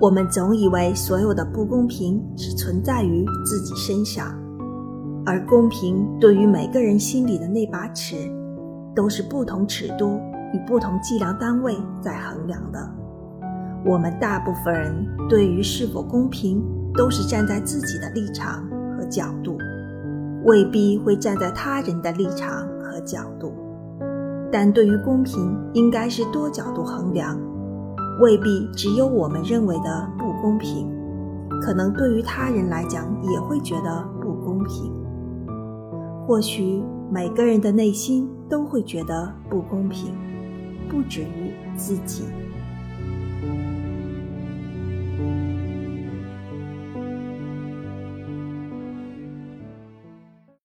我们总以为所有的不公平只存在于自己身上，而公平对于每个人心里的那把尺，都是不同尺度与不同计量单位在衡量的。我们大部分人对于是否公平，都是站在自己的立场和角度，未必会站在他人的立场和角度。但对于公平，应该是多角度衡量。未必只有我们认为的不公平，可能对于他人来讲也会觉得不公平。或许每个人的内心都会觉得不公平，不止于自己。